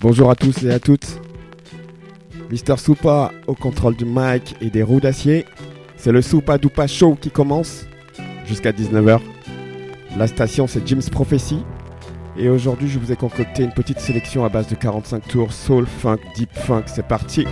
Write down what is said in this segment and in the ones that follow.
Bonjour à tous et à toutes. Mister Soupa au contrôle du mic et des roues d'acier. C'est le Soupa Dupa Show qui commence jusqu'à 19h. La station c'est Jim's Prophecy. Et aujourd'hui je vous ai concocté une petite sélection à base de 45 tours soul, funk, deep funk. C'est parti.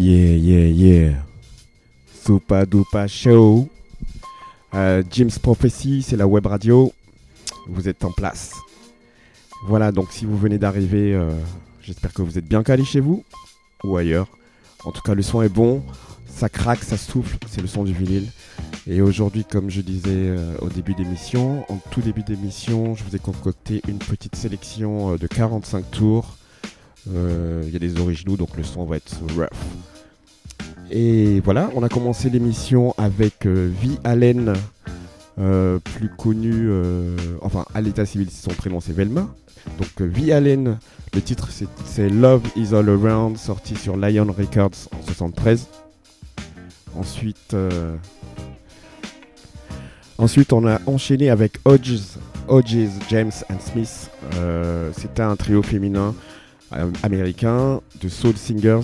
Yeah, yeah, yeah. Super Duper Show. Euh, Jim's Prophecy, c'est la web radio. Vous êtes en place. Voilà, donc si vous venez d'arriver, euh, j'espère que vous êtes bien calé chez vous ou ailleurs. En tout cas, le son est bon. Ça craque, ça souffle. C'est le son du vinyle. Et aujourd'hui, comme je disais euh, au début d'émission, en tout début d'émission, je vous ai concocté une petite sélection de 45 tours. Il y a des originaux, donc le son va être rough. Et voilà, on a commencé l'émission avec euh, V. Allen, euh, plus connu, euh, enfin à l'état civil, son prénom c'est Velma. Donc euh, V. Allen, le titre c'est- Love is All Around, sorti sur Lion Records en 73. Ensuite, ensuite on a enchaîné avec Hodges, Hodges, James and Smith. C'était un trio féminin américain de soul singers.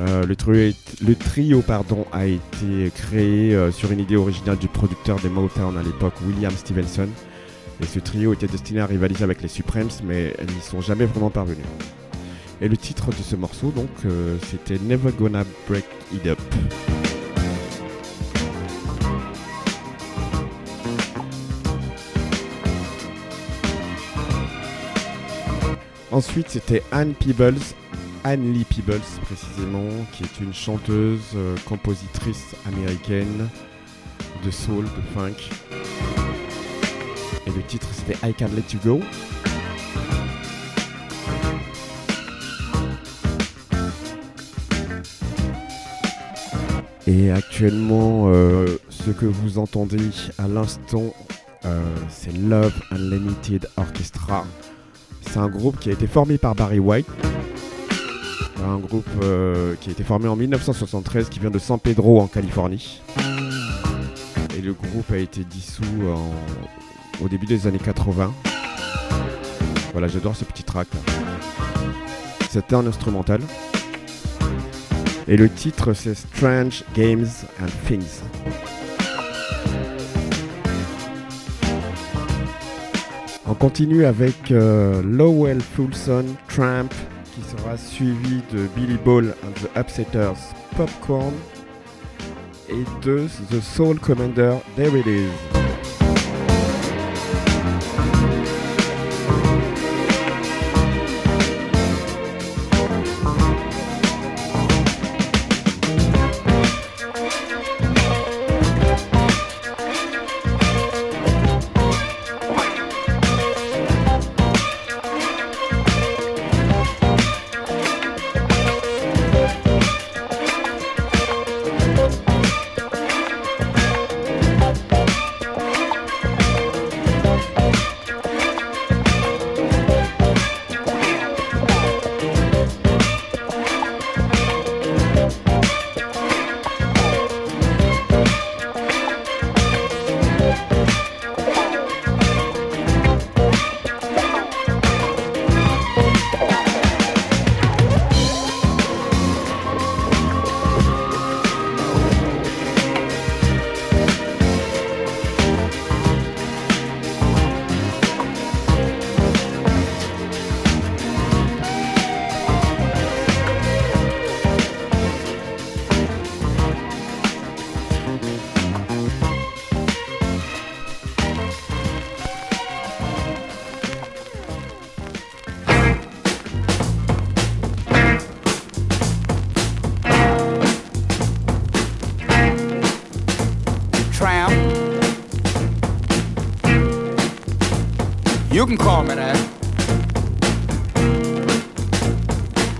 Euh, le, trio, pardon, a été créé euh, sur une idée originale du producteur des Motown à l'époque, William Stevenson. Et ce trio était destiné à rivaliser avec les Supremes, mais elles n'y sont jamais vraiment parvenus. Et le titre de ce morceau, donc, euh, c'était Never Gonna Break It Up. Ensuite, c'était Anne Peebles, Anne Lee Peebles précisément, qui est une chanteuse, euh, compositrice américaine de soul, de funk. Et le titre c'était I Can't Let You Go. Et actuellement, euh, ce que vous entendez à l'instant, euh, c'est Love Unlimited Orchestra. C'est un groupe qui a été formé par Barry White. Un groupe euh, qui a été formé en 1973 qui vient de San Pedro en Californie. Et le groupe a été dissous au début des années 80. Voilà, j'adore ce petit track. C'était un instrumental. Et le titre c'est Strange Games and Things. On continue avec euh, Lowell Fulson Tramp sera suivi de Billy Ball and the Upsetters Popcorn et de The Soul Commander There It Is.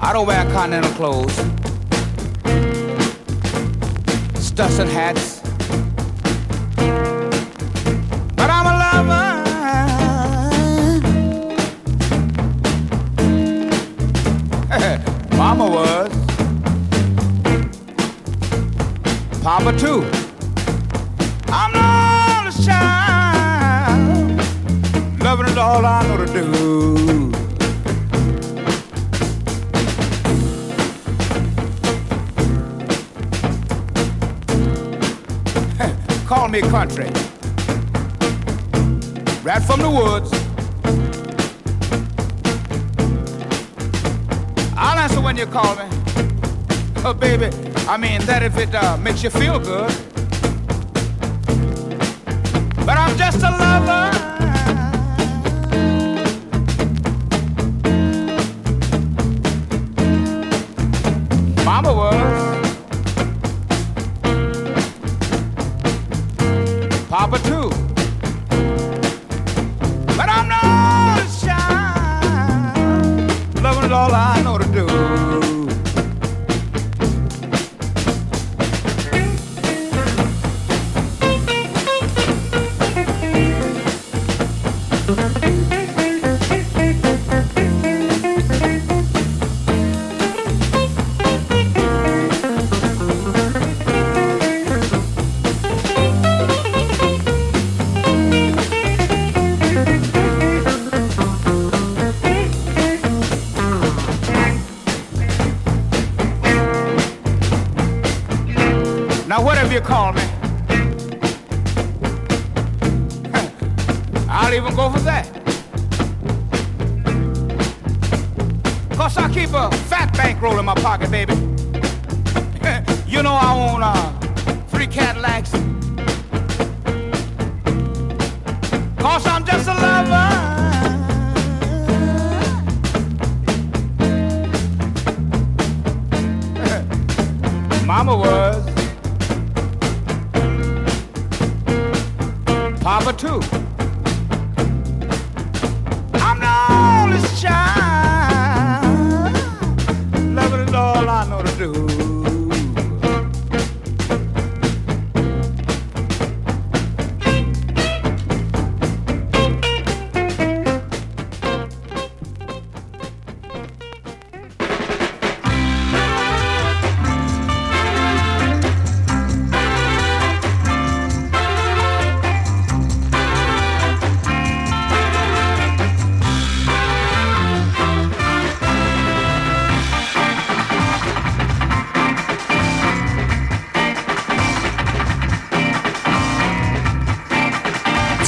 I don't wear continental clothes, studs and hats. But I'm a lover. Mama was. Papa too. Country. Right from the woods. I'll answer when you call me. Oh, baby, I mean that if it uh, makes you feel good.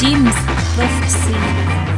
Jim's Prophecy. du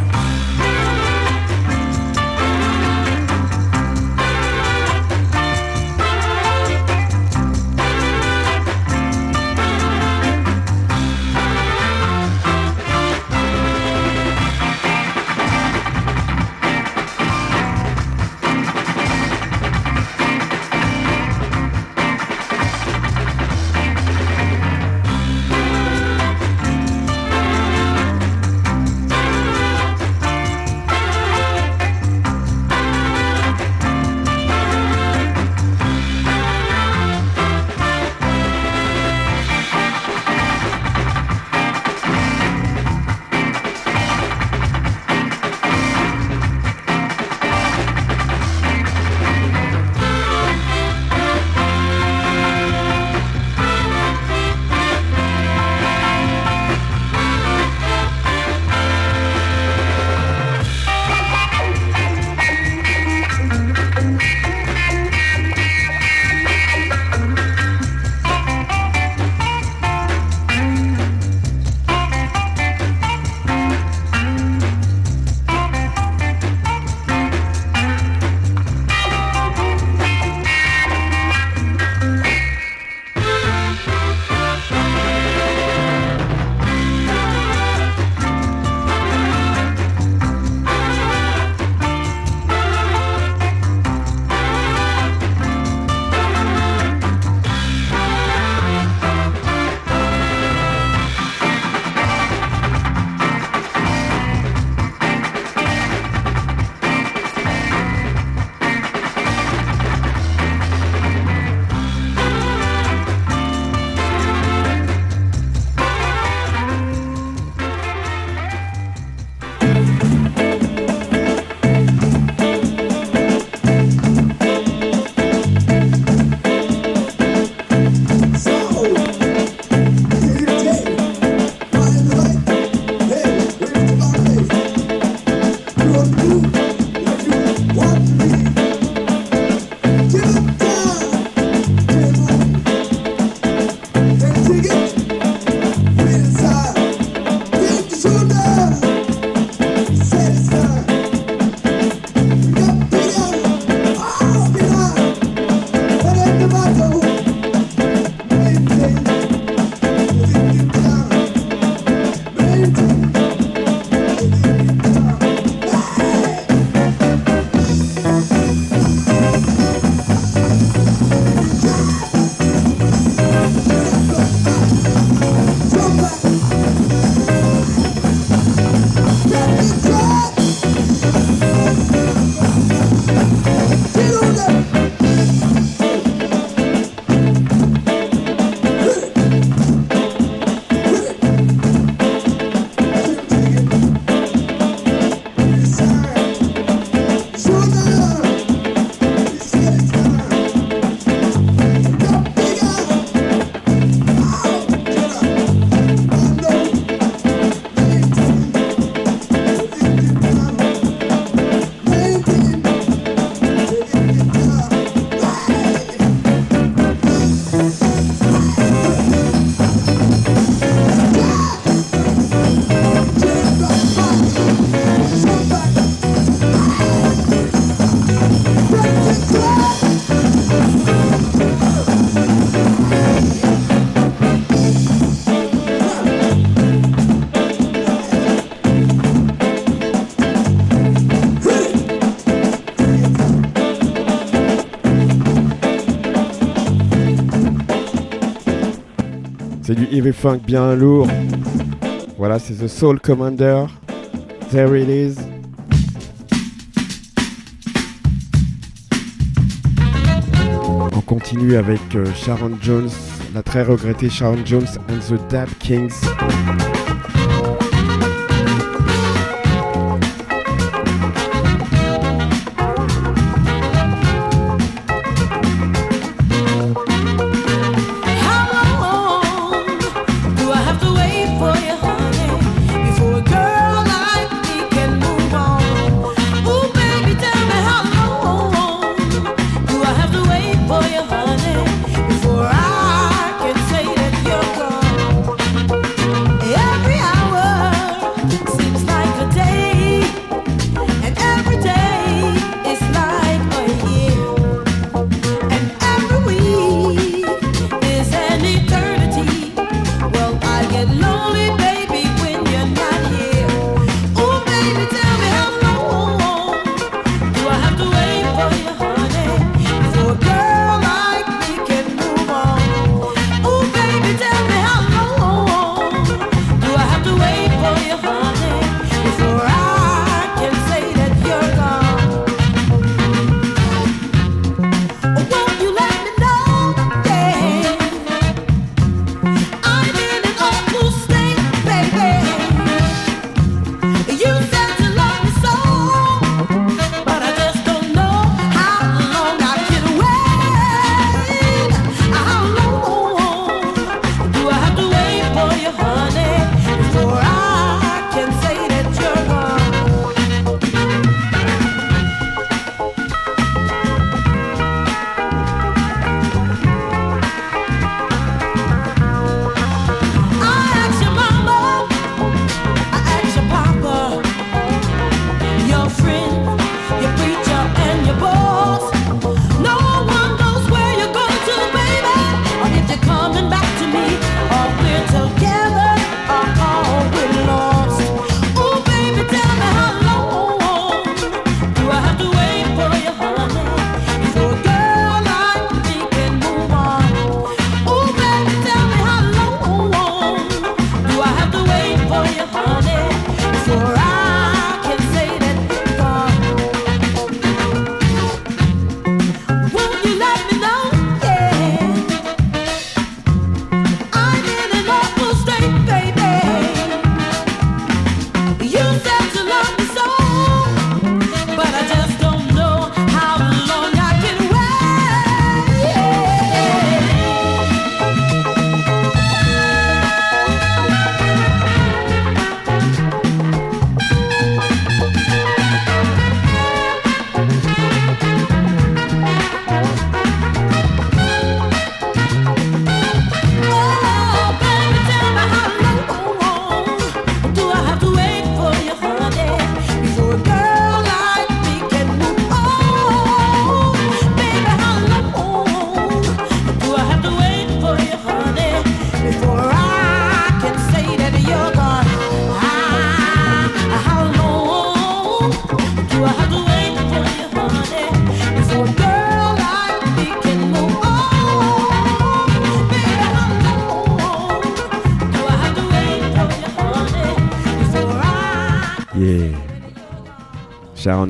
heavy funk bien lourd. Voilà, c'est The Soul Commander. There it is. On continue avec euh, Sharon Jones, la très regrettée Sharon Jones and the Dab Kings.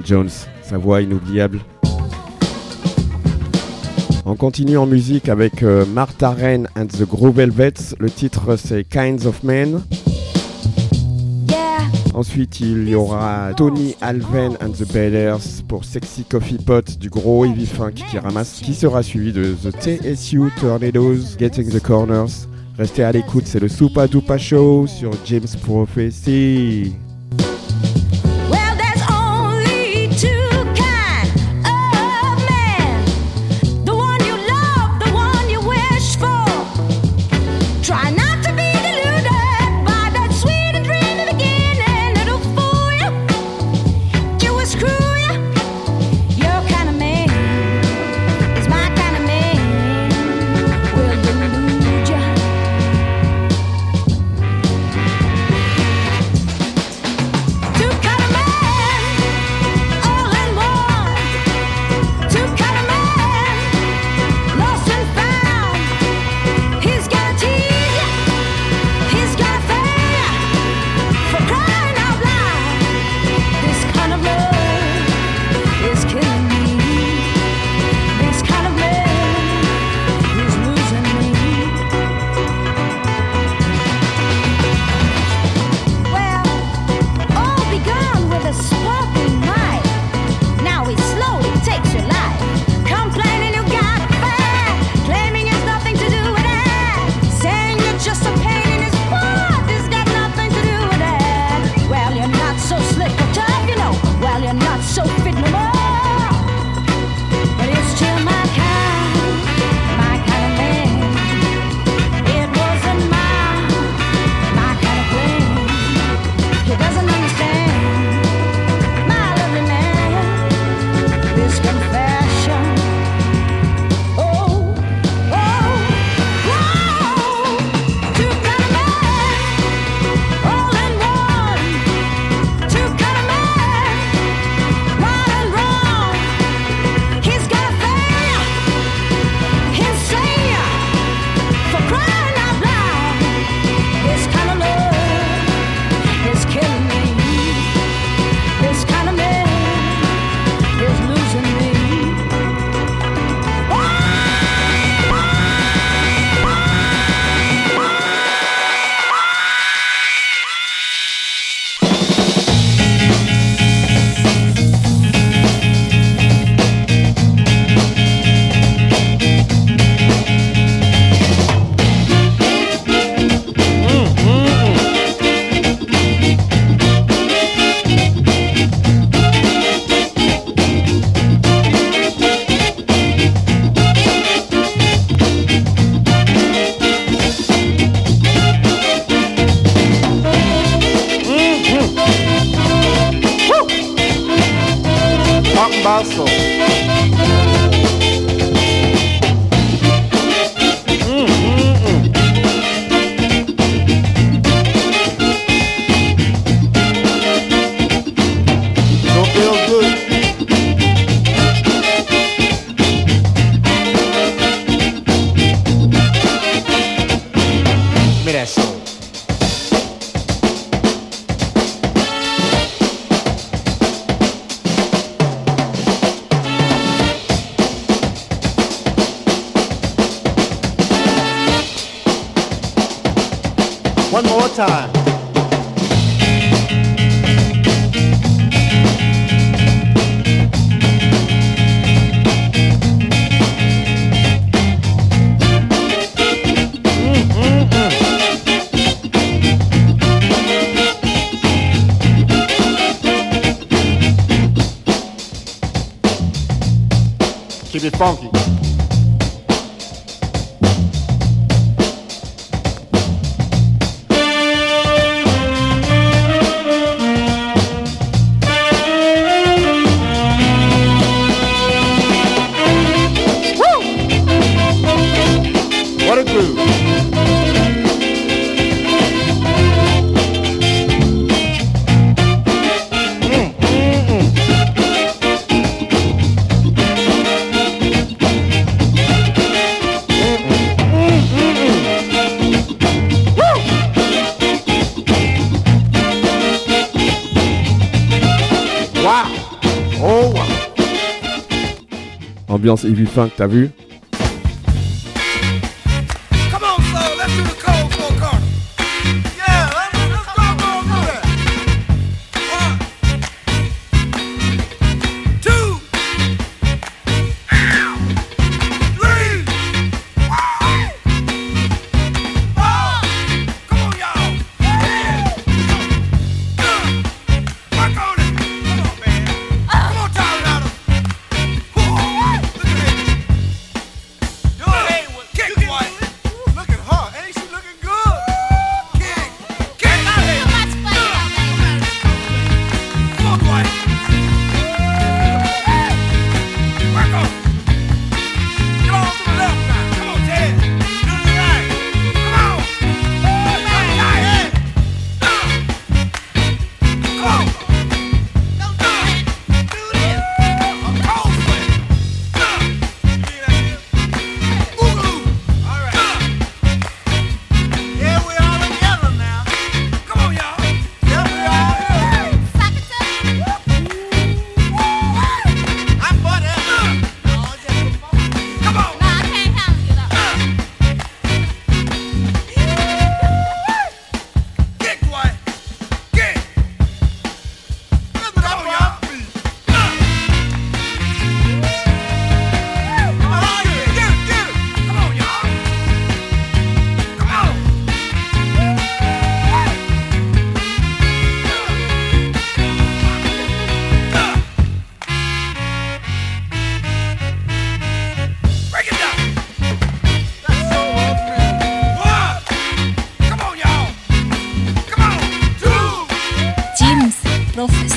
Jones, sa voix inoubliable. On continue en musique avec euh, Martha Rain and the Groove Velvets. Le titre c'est Kinds of Men. Ensuite, il y aura Tony Alven and the Bellers pour Sexy Coffee Pot du gros heavy funk qui ramasse, qui sera suivi de The TSU Tornadoes Getting the Corners. Restez à l'écoute, c'est le Super Dupa Show sur James Prophecy. Basel. ambiance heavy funk, t'as vu? Come on, soul, let's do the cold, cold, cold. myself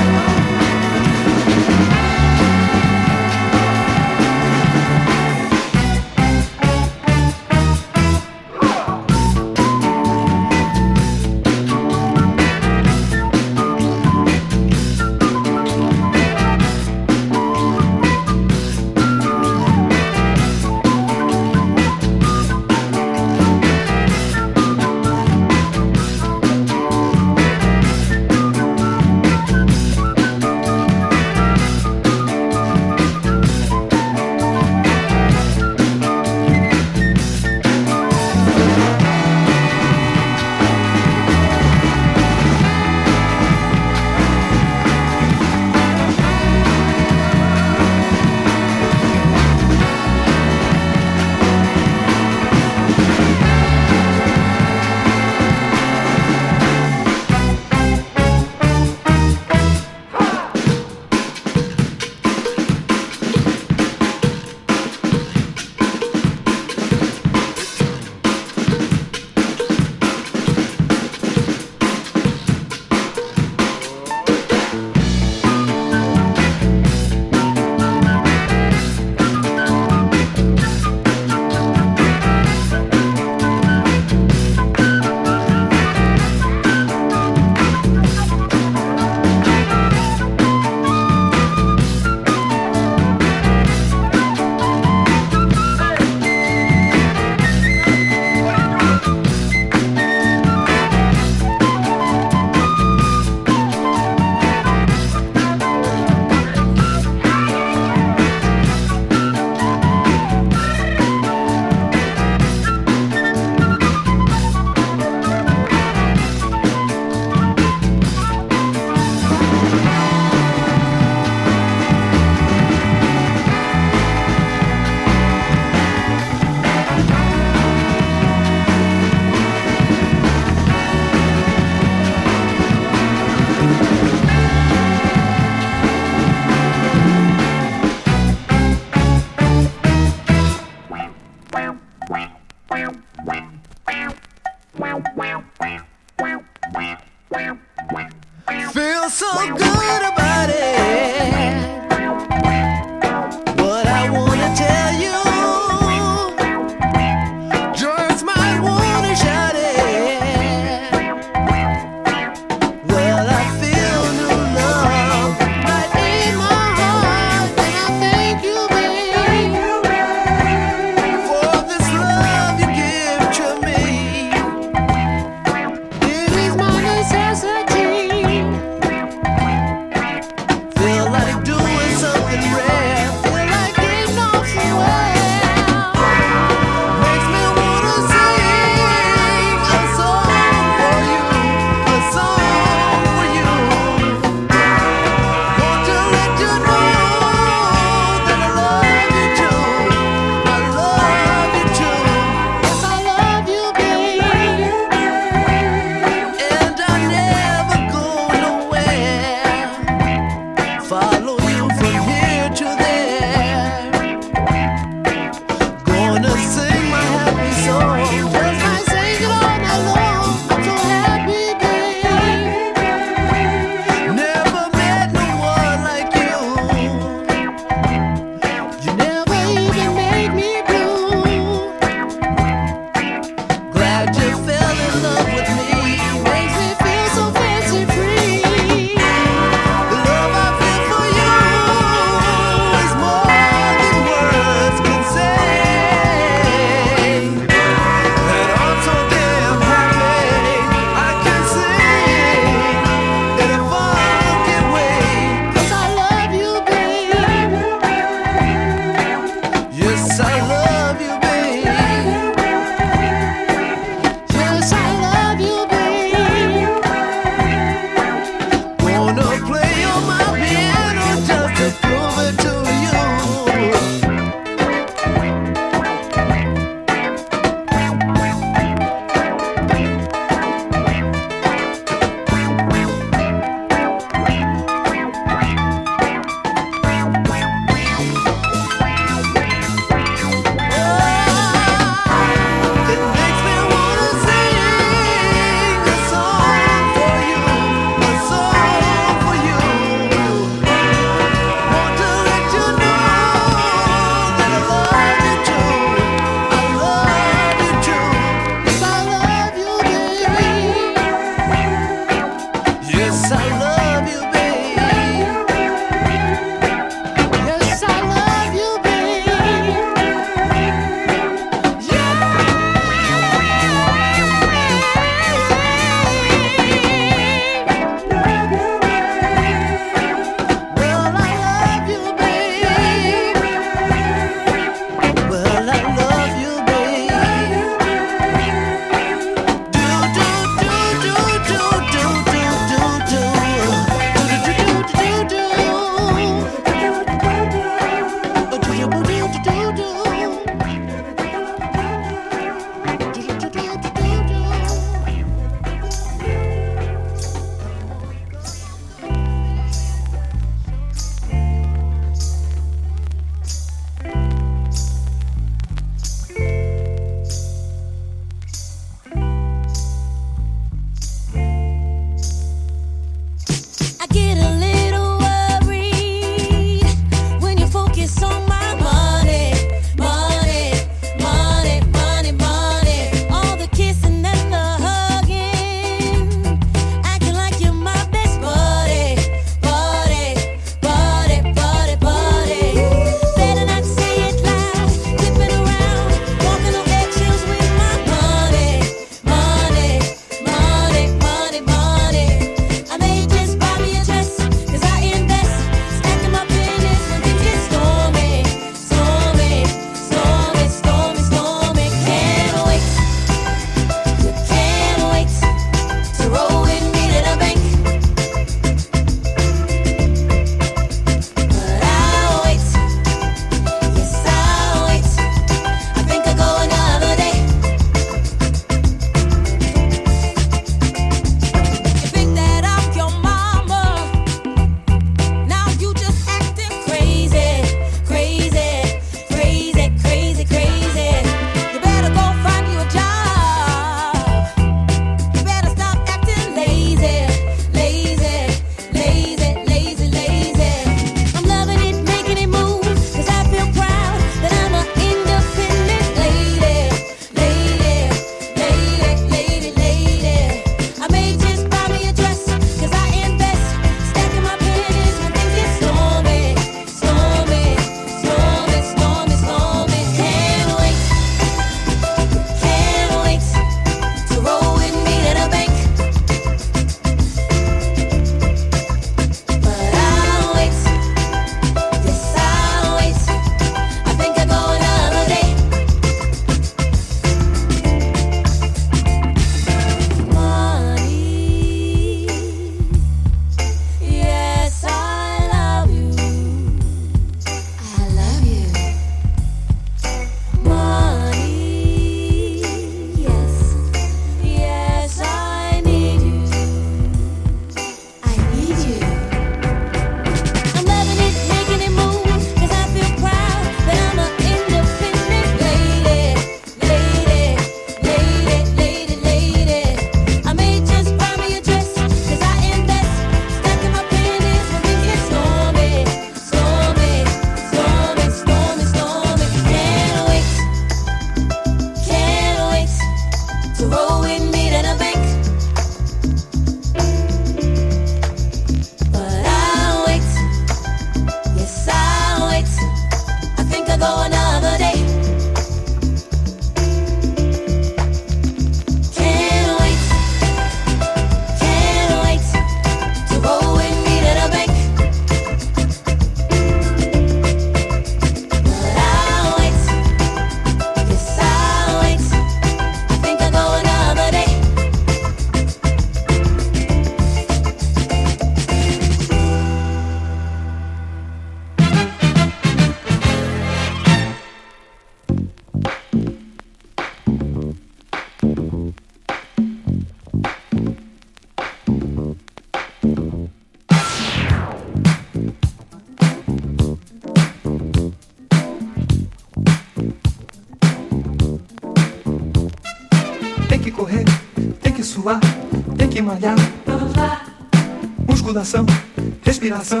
respiração,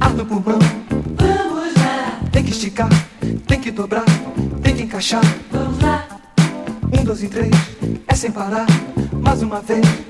ar no pulmão. vamos lá, Tem que esticar, tem que dobrar, tem que encaixar. vamos lá. Um, dois e três, é sem parar. Mais uma vez.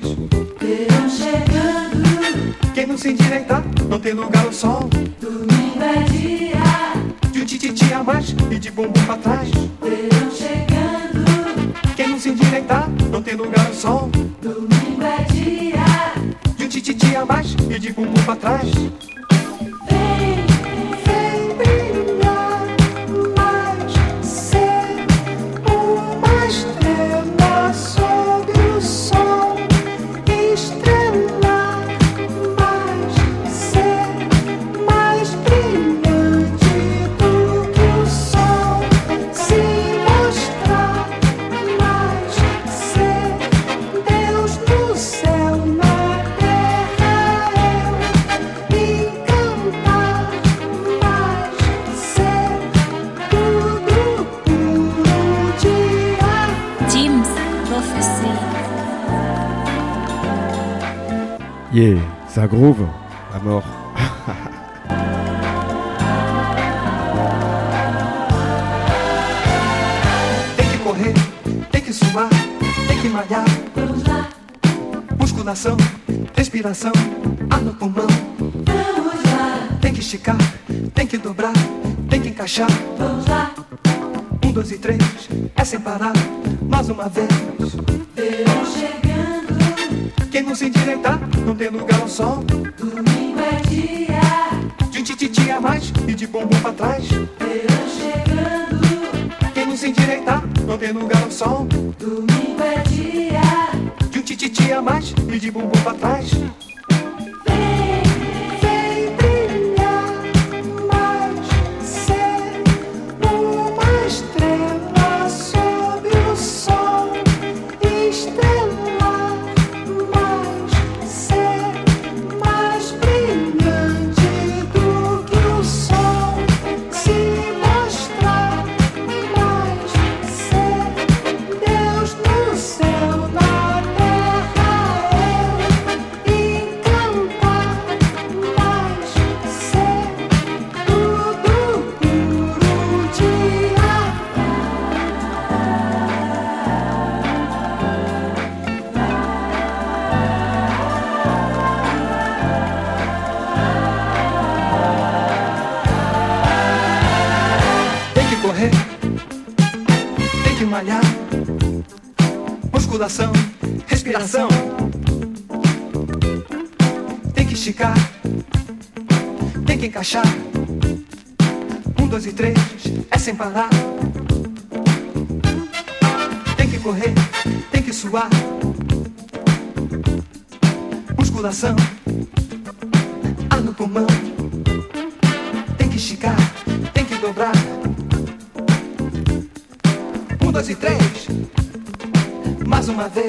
Yeah, ça groove à mort. Tem que correr, tem que suar, tem que malhar. Vamos lá, Musculação, respiração, ar no pulmão. vamos lá, Tem que esticar, tem que dobrar, tem que encaixar. vamos lá. Um, dois e três, é sem parar. Mais uma vez. Verão chegando, Quem não se endireitar, não tem lugar ao sol. domingo é dia. De um tititi a mais e de bumbum pra trás. Verão chegando, Quem não se endireitar, não tem lugar ao sol. domingo é dia. De um tititi a mais e de bumbum pra trás. Musculação, respiração. Tem que esticar, tem que encaixar. Um, dois e três, é sem parar. Tem que correr, tem que suar. Musculação, ar no pulmão. Tem que esticar, tem que dobrar. Um, dois e três. Mais uma vez.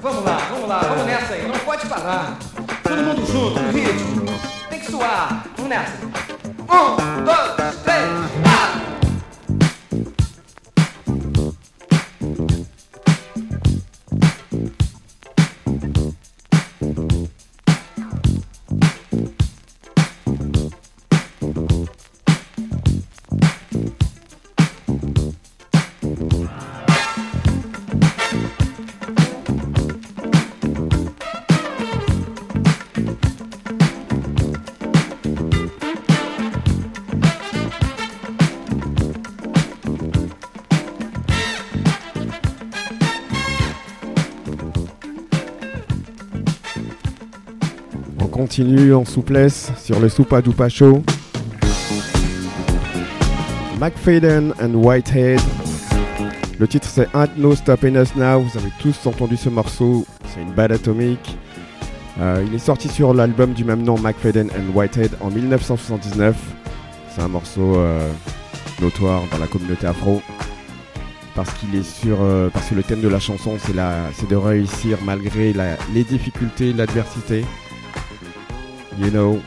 Vamos lá, vamos lá, vamos nessa aí, não pode parar. Todo mundo junto, no ritmo. Tem que suar, vamos nessa. Continue en souplesse sur le Soupa Dupa Show. McFadden and Whitehead. Le titre c'est Ain't No Stopping Us Now. Vous avez tous entendu ce morceau. C'est une balle atomique. Euh, il est sorti sur l'album du même nom McFadden and Whitehead en 1979. C'est un morceau euh, notoire dans la communauté afro. Parce qu'il est sur. euh, parce que le thème de la chanson c'est de réussir malgré les difficultés, l'adversité. you know,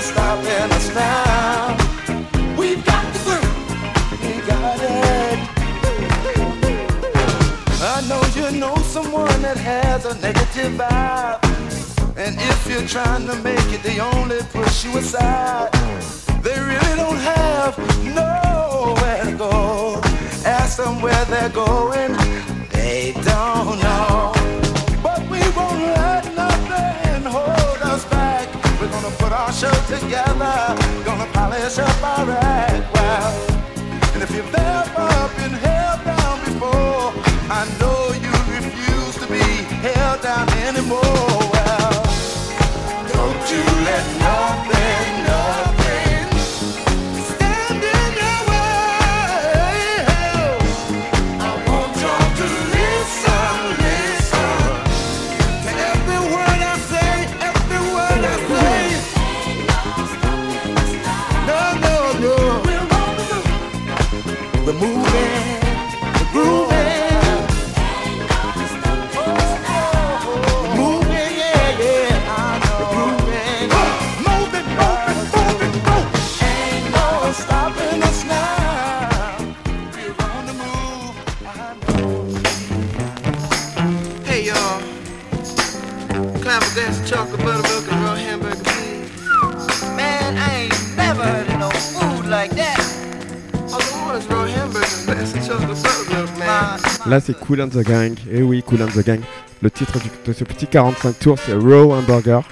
stopping us now. We've got the groove, we got it. I know you know someone that has a negative vibe. And if you're trying to make it, they only push you aside. They really don't have nowhere to go. Ask them where they're going, they don't know. show together. Gonna polish up our act well. And if you've ever been held down before, I know you refuse to be held down anymore. Là, c'est Cool and the Gang. Eh oui, Cool and the Gang. Le titre de ce petit 45 tours, c'est Raw Hamburger.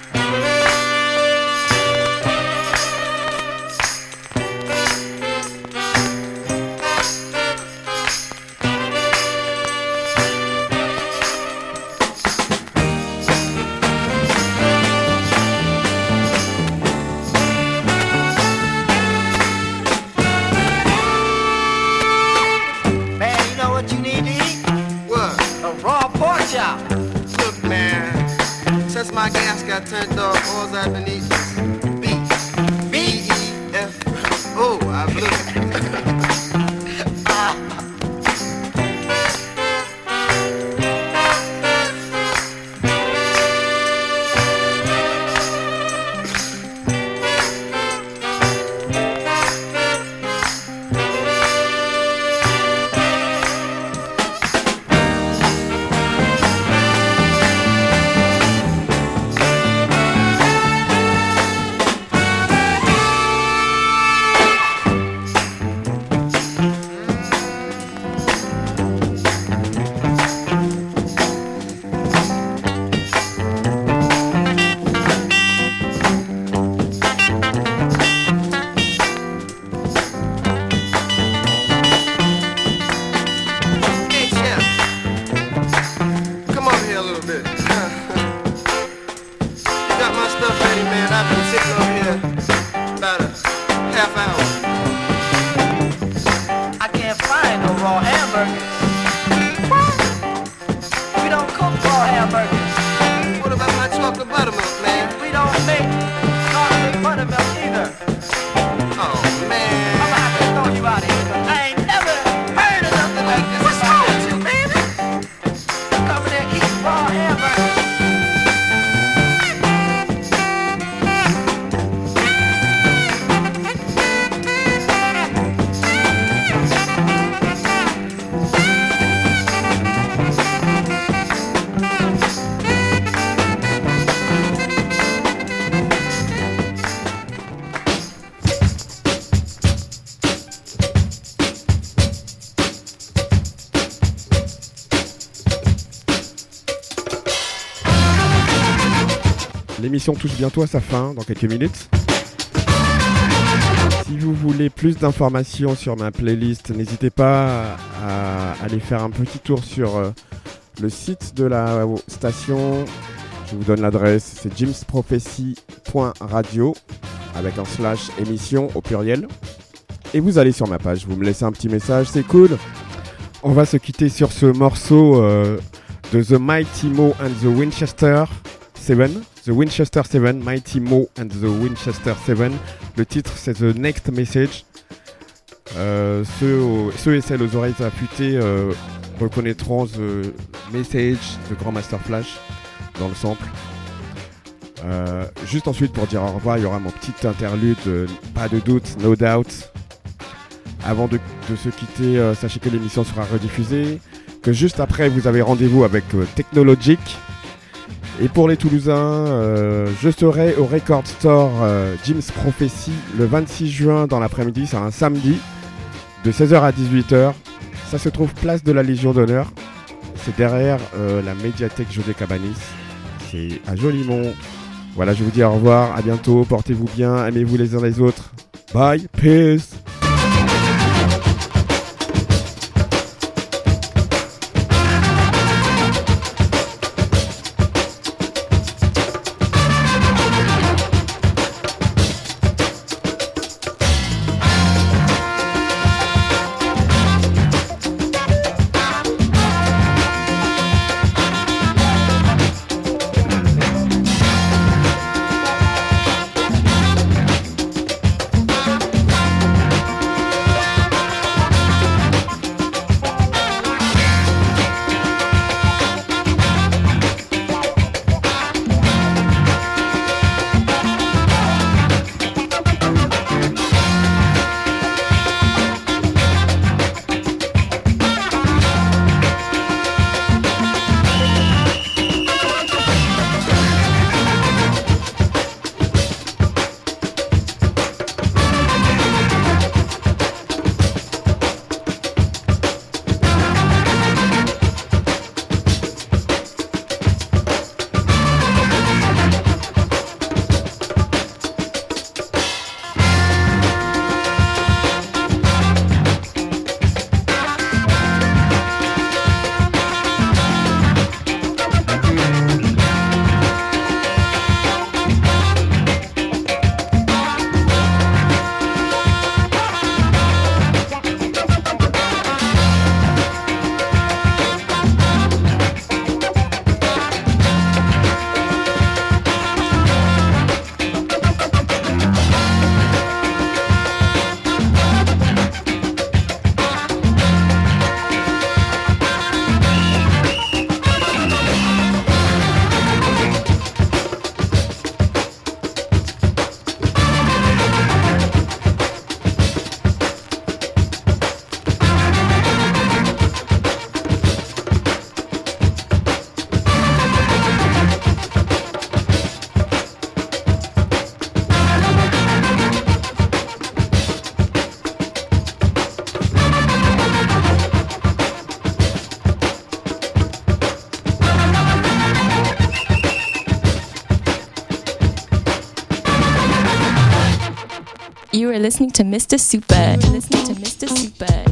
Touche bientôt à sa fin, dans quelques minutes. Si vous voulez plus d'informations sur ma playlist, n'hésitez pas à aller faire un petit tour sur euh, le site de la station. Je vous donne l'adresse, c'est jimsprophecy.radio avec un slash émission au pluriel. Et vous allez sur ma page, vous me laissez un petit message, c'est cool. On va se quitter sur ce morceau euh, de The Mighty Mo and the Winchester 7. The Winchester 7, Mighty Mo and the Winchester 7. Le titre c'est The Next Message. Euh, ceux, et celles aux oreilles affûtées euh, reconnaîtront The Message de Grandmaster Flash dans le sample. Euh, juste ensuite pour dire au revoir, il y aura mon petit interlude, pas de doute, no doubt. Avant de, de se quitter, sachez que l'émission sera rediffusée, que juste après vous avez rendez-vous avec Technologic. Et pour les Toulousains, euh, je serai au Record Store euh, Jim's Prophecy le 26 juin dans l'après-midi, c'est un samedi, de 16h à 18h. Ça se trouve place de la Légion d'honneur. C'est derrière euh, la médiathèque José Cabanis. C'est à Jolimont. Voilà, je vous dis au revoir, à bientôt, portez-vous bien, aimez-vous les uns les autres. Bye, peace. Listening to Mr. Super. You're listening to Mr. Super.